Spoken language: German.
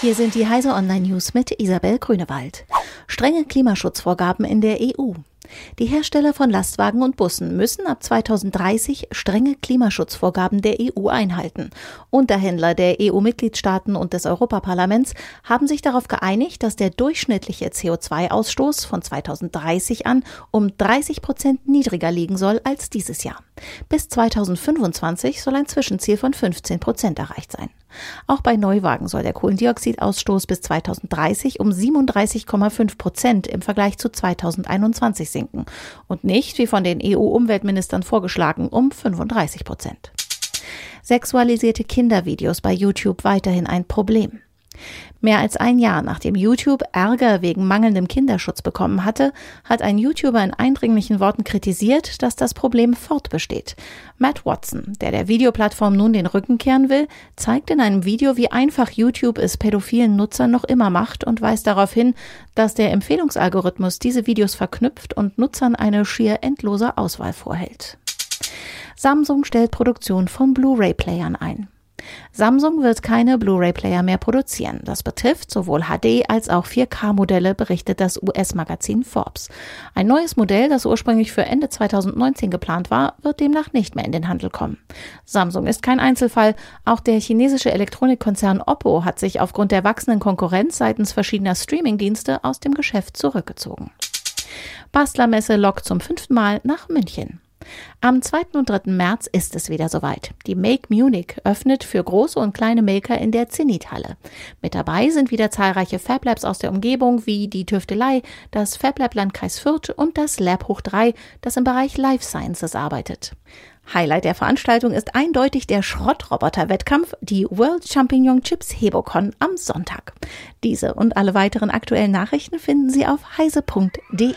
Hier sind die Heise Online News mit Isabel Grünewald. Strenge Klimaschutzvorgaben in der EU. Die Hersteller von Lastwagen und Bussen müssen ab 2030 strenge Klimaschutzvorgaben der EU einhalten. Unterhändler der EU-Mitgliedstaaten und des Europaparlaments haben sich darauf geeinigt, dass der durchschnittliche CO2-Ausstoß von 2030 an um 30 Prozent niedriger liegen soll als dieses Jahr. Bis 2025 soll ein Zwischenziel von 15 Prozent erreicht sein. Auch bei Neuwagen soll der Kohlendioxidausstoß bis 2030 um 37,5 Prozent im Vergleich zu 2021 sinken und nicht, wie von den EU-Umweltministern vorgeschlagen, um 35 Prozent. Sexualisierte Kindervideos bei YouTube weiterhin ein Problem. Mehr als ein Jahr nachdem YouTube Ärger wegen mangelndem Kinderschutz bekommen hatte, hat ein YouTuber in eindringlichen Worten kritisiert, dass das Problem fortbesteht. Matt Watson, der der Videoplattform nun den Rücken kehren will, zeigt in einem Video, wie einfach YouTube es pädophilen Nutzern noch immer macht und weist darauf hin, dass der Empfehlungsalgorithmus diese Videos verknüpft und Nutzern eine schier endlose Auswahl vorhält. Samsung stellt Produktion von Blu-ray-Playern ein. Samsung wird keine Blu-ray-Player mehr produzieren. Das betrifft sowohl HD als auch 4K-Modelle, berichtet das US-Magazin Forbes. Ein neues Modell, das ursprünglich für Ende 2019 geplant war, wird demnach nicht mehr in den Handel kommen. Samsung ist kein Einzelfall. Auch der chinesische Elektronikkonzern Oppo hat sich aufgrund der wachsenden Konkurrenz seitens verschiedener Streamingdienste aus dem Geschäft zurückgezogen. Bastlermesse lockt zum fünften Mal nach München. Am 2. und 3. März ist es wieder soweit. Die Make Munich öffnet für große und kleine Maker in der Zenit-Halle. Mit dabei sind wieder zahlreiche FabLabs aus der Umgebung wie die Tüftelei, das FabLab Landkreis Fürth und das Lab Hoch 3, das im Bereich Life Sciences arbeitet. Highlight der Veranstaltung ist eindeutig der Schrottroboter-Wettkampf, die World Champignon Chips Hebocon am Sonntag. Diese und alle weiteren aktuellen Nachrichten finden Sie auf heise.de.